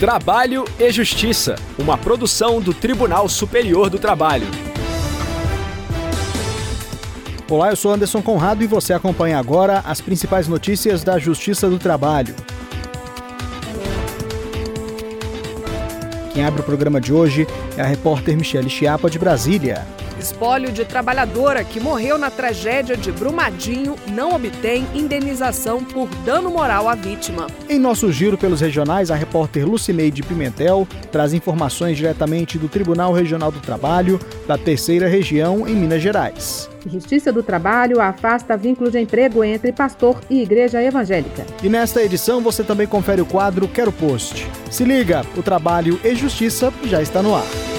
Trabalho e Justiça, uma produção do Tribunal Superior do Trabalho. Olá, eu sou Anderson Conrado e você acompanha agora as principais notícias da Justiça do Trabalho. Quem abre o programa de hoje é a repórter Michele Chiapa, de Brasília. Espólio de trabalhadora que morreu na tragédia de Brumadinho não obtém indenização por dano moral à vítima. Em nosso giro pelos regionais, a repórter Lucineide Pimentel traz informações diretamente do Tribunal Regional do Trabalho da Terceira Região em Minas Gerais. Justiça do Trabalho afasta vínculo de emprego entre pastor e igreja evangélica. E nesta edição você também confere o quadro Quero Post. Se liga, o Trabalho e Justiça já está no ar.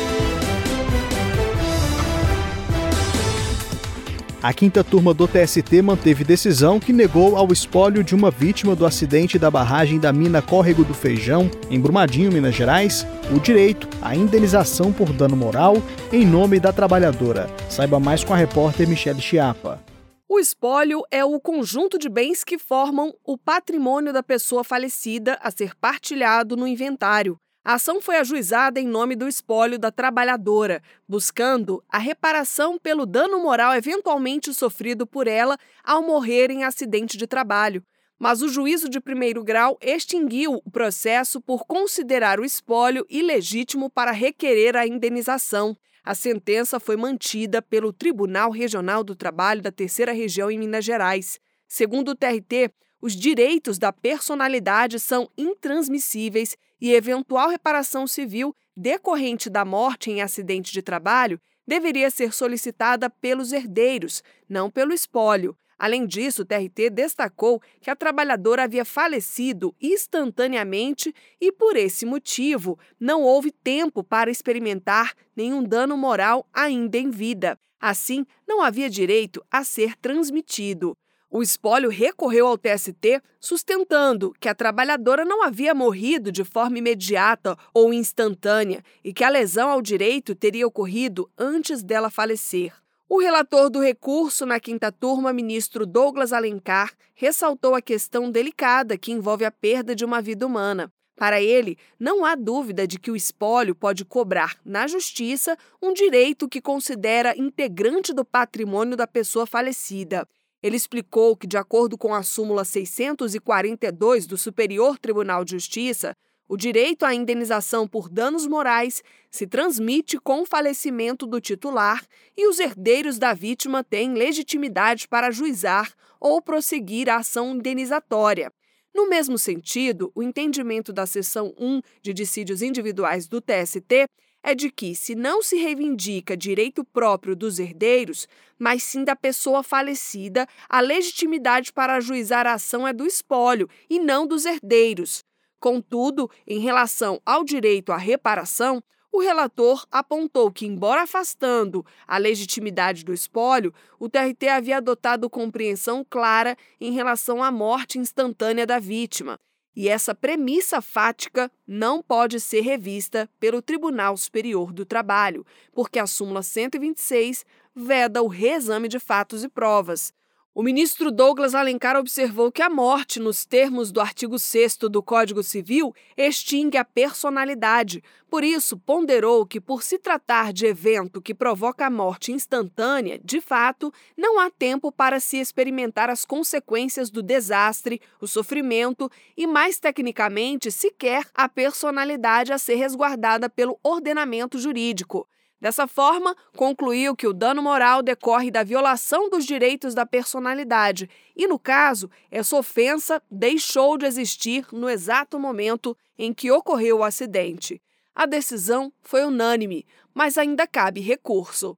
A quinta turma do TST manteve decisão que negou ao espólio de uma vítima do acidente da barragem da mina Córrego do Feijão, em Brumadinho, Minas Gerais, o direito à indenização por dano moral em nome da trabalhadora. Saiba mais com a repórter Michele Chiapa. O espólio é o conjunto de bens que formam o patrimônio da pessoa falecida a ser partilhado no inventário. A ação foi ajuizada em nome do espólio da trabalhadora, buscando a reparação pelo dano moral eventualmente sofrido por ela ao morrer em acidente de trabalho. Mas o juízo de primeiro grau extinguiu o processo por considerar o espólio ilegítimo para requerer a indenização. A sentença foi mantida pelo Tribunal Regional do Trabalho da Terceira Região em Minas Gerais. Segundo o TRT, os direitos da personalidade são intransmissíveis e eventual reparação civil decorrente da morte em acidente de trabalho deveria ser solicitada pelos herdeiros, não pelo espólio. Além disso, o TRT destacou que a trabalhadora havia falecido instantaneamente e, por esse motivo, não houve tempo para experimentar nenhum dano moral ainda em vida. Assim, não havia direito a ser transmitido. O espólio recorreu ao TST, sustentando que a trabalhadora não havia morrido de forma imediata ou instantânea e que a lesão ao direito teria ocorrido antes dela falecer. O relator do recurso na quinta turma, ministro Douglas Alencar, ressaltou a questão delicada que envolve a perda de uma vida humana. Para ele, não há dúvida de que o espólio pode cobrar, na justiça, um direito que considera integrante do patrimônio da pessoa falecida. Ele explicou que, de acordo com a súmula 642 do Superior Tribunal de Justiça, o direito à indenização por danos morais se transmite com o falecimento do titular e os herdeiros da vítima têm legitimidade para ajuizar ou prosseguir a ação indenizatória. No mesmo sentido, o entendimento da seção 1 de dissídios individuais do TST é de que, se não se reivindica direito próprio dos herdeiros, mas sim da pessoa falecida, a legitimidade para ajuizar a ação é do espólio e não dos herdeiros. Contudo, em relação ao direito à reparação, o relator apontou que, embora afastando a legitimidade do espólio, o TRT havia adotado compreensão clara em relação à morte instantânea da vítima e essa premissa fática não pode ser revista pelo Tribunal Superior do Trabalho, porque a súmula 126 veda o reexame de fatos e provas. O ministro Douglas Alencar observou que a morte, nos termos do artigo 6 do Código Civil, extingue a personalidade. Por isso, ponderou que, por se tratar de evento que provoca a morte instantânea, de fato, não há tempo para se experimentar as consequências do desastre, o sofrimento e, mais tecnicamente, sequer a personalidade a ser resguardada pelo ordenamento jurídico. Dessa forma, concluiu que o dano moral decorre da violação dos direitos da personalidade e, no caso, essa ofensa deixou de existir no exato momento em que ocorreu o acidente. A decisão foi unânime, mas ainda cabe recurso.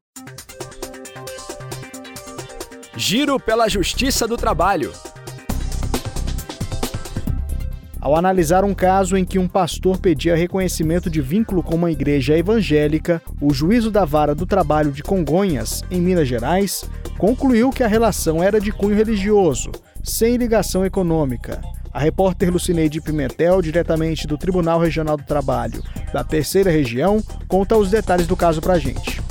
Giro pela Justiça do Trabalho. Ao analisar um caso em que um pastor pedia reconhecimento de vínculo com uma igreja evangélica, o juízo da Vara do Trabalho de Congonhas, em Minas Gerais, concluiu que a relação era de cunho religioso, sem ligação econômica. A repórter Lucineide Pimentel, diretamente do Tribunal Regional do Trabalho da Terceira Região, conta os detalhes do caso pra gente.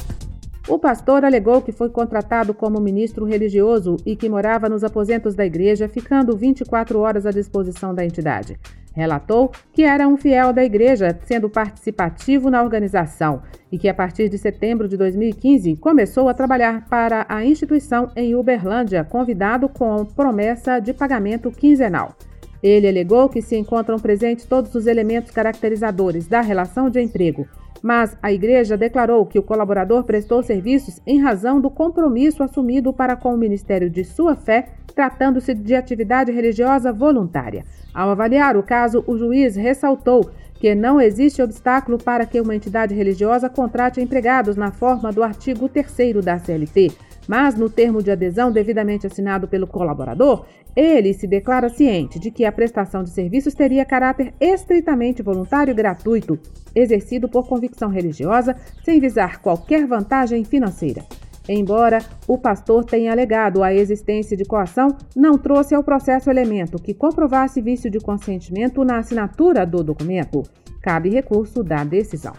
O pastor alegou que foi contratado como ministro religioso e que morava nos aposentos da igreja, ficando 24 horas à disposição da entidade. Relatou que era um fiel da igreja, sendo participativo na organização, e que a partir de setembro de 2015 começou a trabalhar para a instituição em Uberlândia, convidado com promessa de pagamento quinzenal. Ele alegou que se encontram presentes todos os elementos caracterizadores da relação de emprego, mas a igreja declarou que o colaborador prestou serviços em razão do compromisso assumido para com o ministério de sua fé, tratando-se de atividade religiosa voluntária. Ao avaliar o caso, o juiz ressaltou que não existe obstáculo para que uma entidade religiosa contrate empregados na forma do artigo 3 da CLT, mas no termo de adesão devidamente assinado pelo colaborador, ele se declara ciente de que a prestação de serviços teria caráter estritamente voluntário e gratuito, exercido por convicção religiosa, sem visar qualquer vantagem financeira. Embora o pastor tenha alegado a existência de coação, não trouxe ao processo elemento que comprovasse vício de consentimento na assinatura do documento. Cabe recurso da decisão.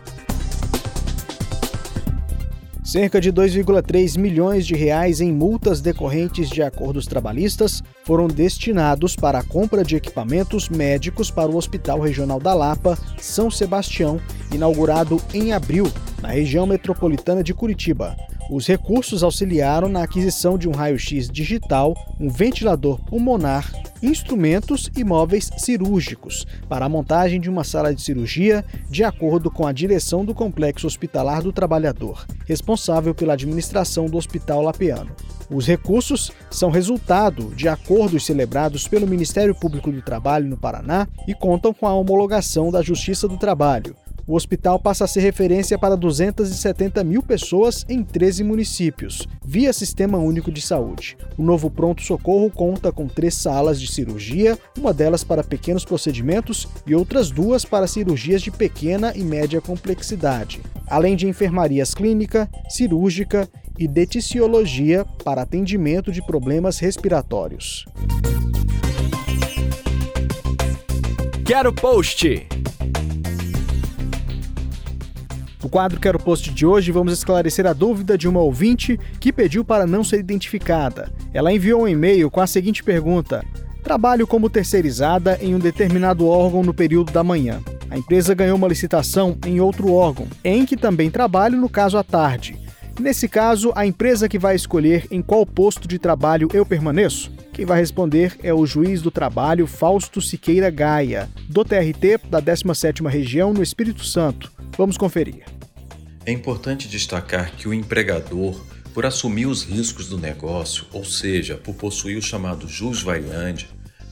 Cerca de 2,3 milhões de reais em multas decorrentes de acordos trabalhistas foram destinados para a compra de equipamentos médicos para o Hospital Regional da Lapa, São Sebastião, inaugurado em abril, na região metropolitana de Curitiba. Os recursos auxiliaram na aquisição de um raio-x digital, um ventilador pulmonar, instrumentos e móveis cirúrgicos para a montagem de uma sala de cirurgia, de acordo com a direção do Complexo Hospitalar do Trabalhador, responsável pela administração do Hospital Lapiano. Os recursos são resultado de acordos celebrados pelo Ministério Público do Trabalho no Paraná e contam com a homologação da Justiça do Trabalho, o hospital passa a ser referência para 270 mil pessoas em 13 municípios, via Sistema Único de Saúde. O novo pronto-socorro conta com três salas de cirurgia, uma delas para pequenos procedimentos e outras duas para cirurgias de pequena e média complexidade, além de enfermarias clínica, cirúrgica e deticiologia para atendimento de problemas respiratórios. Quero post! No quadro Quero Post de hoje, vamos esclarecer a dúvida de uma ouvinte que pediu para não ser identificada. Ela enviou um e-mail com a seguinte pergunta: Trabalho como terceirizada em um determinado órgão no período da manhã. A empresa ganhou uma licitação em outro órgão, em que também trabalho, no caso à tarde. Nesse caso, a empresa que vai escolher em qual posto de trabalho eu permaneço? Quem vai responder é o juiz do trabalho Fausto Siqueira Gaia, do TRT da 17ª Região no Espírito Santo. Vamos conferir. É importante destacar que o empregador, por assumir os riscos do negócio, ou seja, por possuir o chamado jus variandi,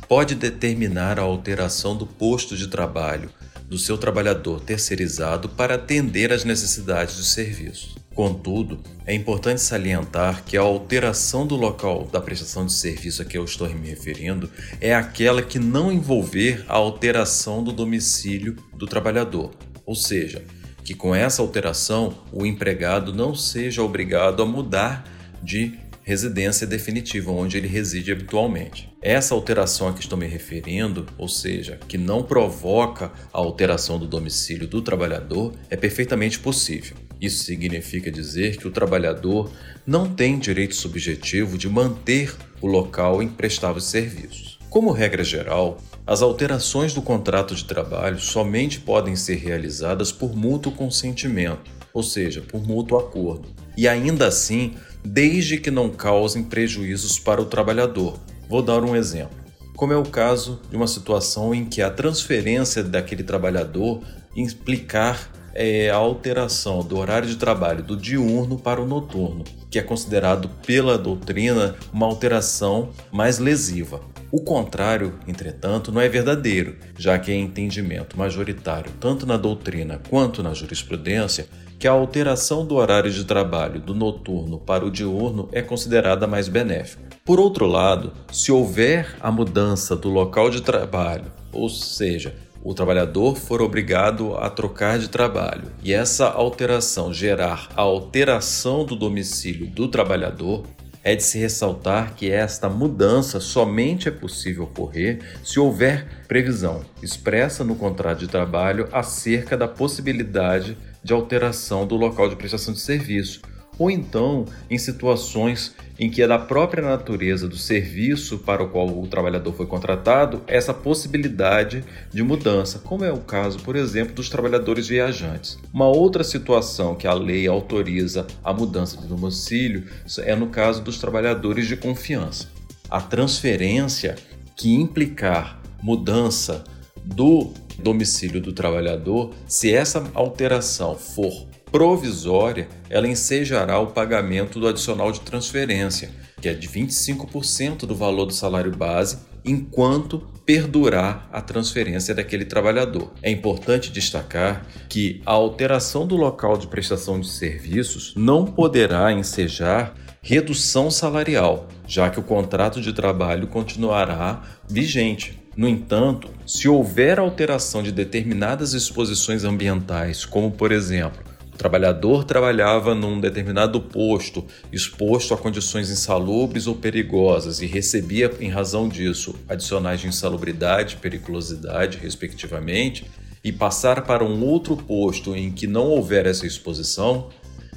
pode determinar a alteração do posto de trabalho do seu trabalhador terceirizado para atender às necessidades do serviço. Contudo, é importante salientar que a alteração do local da prestação de serviço a que eu estou me referindo é aquela que não envolver a alteração do domicílio do trabalhador, ou seja, que com essa alteração o empregado não seja obrigado a mudar de residência definitiva, onde ele reside habitualmente. Essa alteração a que estou me referindo, ou seja, que não provoca a alteração do domicílio do trabalhador, é perfeitamente possível. Isso significa dizer que o trabalhador não tem direito subjetivo de manter o local em os serviços. Como regra geral, as alterações do contrato de trabalho somente podem ser realizadas por mútuo consentimento, ou seja, por mútuo acordo, e ainda assim, desde que não causem prejuízos para o trabalhador. Vou dar um exemplo. Como é o caso de uma situação em que a transferência daquele trabalhador implicar é, a alteração do horário de trabalho do diurno para o noturno, que é considerado pela doutrina uma alteração mais lesiva. O contrário, entretanto, não é verdadeiro, já que é entendimento majoritário, tanto na doutrina quanto na jurisprudência, que a alteração do horário de trabalho do noturno para o diurno é considerada mais benéfica. Por outro lado, se houver a mudança do local de trabalho, ou seja, o trabalhador for obrigado a trocar de trabalho e essa alteração gerar a alteração do domicílio do trabalhador, é de se ressaltar que esta mudança somente é possível ocorrer se houver previsão expressa no contrato de trabalho acerca da possibilidade de alteração do local de prestação de serviço, ou então em situações em que é da própria natureza do serviço para o qual o trabalhador foi contratado essa possibilidade de mudança, como é o caso, por exemplo, dos trabalhadores viajantes. Uma outra situação que a lei autoriza a mudança de domicílio é no caso dos trabalhadores de confiança. A transferência que implicar mudança do domicílio do trabalhador, se essa alteração for provisória, ela ensejará o pagamento do adicional de transferência, que é de 25% do valor do salário base, enquanto perdurar a transferência daquele trabalhador. É importante destacar que a alteração do local de prestação de serviços não poderá ensejar redução salarial, já que o contrato de trabalho continuará vigente. No entanto, se houver alteração de determinadas exposições ambientais, como por exemplo trabalhador trabalhava num determinado posto, exposto a condições insalubres ou perigosas, e recebia, em razão disso, adicionais de insalubridade periculosidade, respectivamente, e passar para um outro posto em que não houver essa exposição,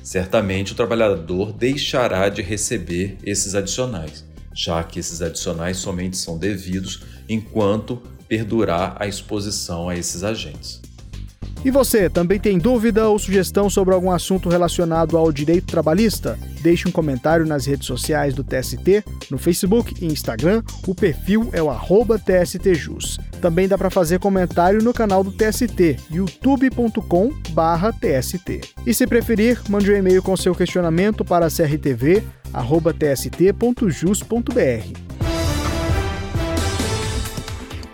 certamente o trabalhador deixará de receber esses adicionais, já que esses adicionais somente são devidos enquanto perdurar a exposição a esses agentes. E você, também tem dúvida ou sugestão sobre algum assunto relacionado ao direito trabalhista? Deixe um comentário nas redes sociais do TST, no Facebook e Instagram. O perfil é o TSTJus. Também dá para fazer comentário no canal do TST, youtube.com/tst. E se preferir, mande um e-mail com seu questionamento para crtv@tst.jus.br.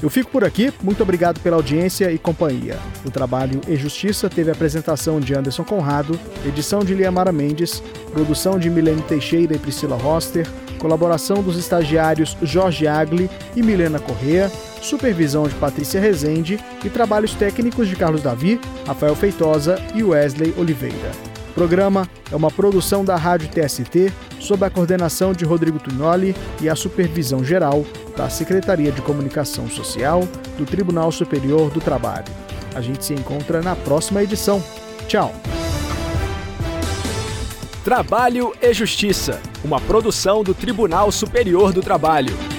Eu fico por aqui, muito obrigado pela audiência e companhia. O trabalho E Justiça teve apresentação de Anderson Conrado, edição de Liamara Mendes, produção de Milene Teixeira e Priscila Roster, colaboração dos estagiários Jorge Agli e Milena Correa, supervisão de Patrícia Rezende e trabalhos técnicos de Carlos Davi, Rafael Feitosa e Wesley Oliveira. O programa é uma produção da Rádio TST, sob a coordenação de Rodrigo Tunoli e a supervisão geral da Secretaria de Comunicação Social do Tribunal Superior do Trabalho. A gente se encontra na próxima edição. Tchau! Trabalho e Justiça, uma produção do Tribunal Superior do Trabalho.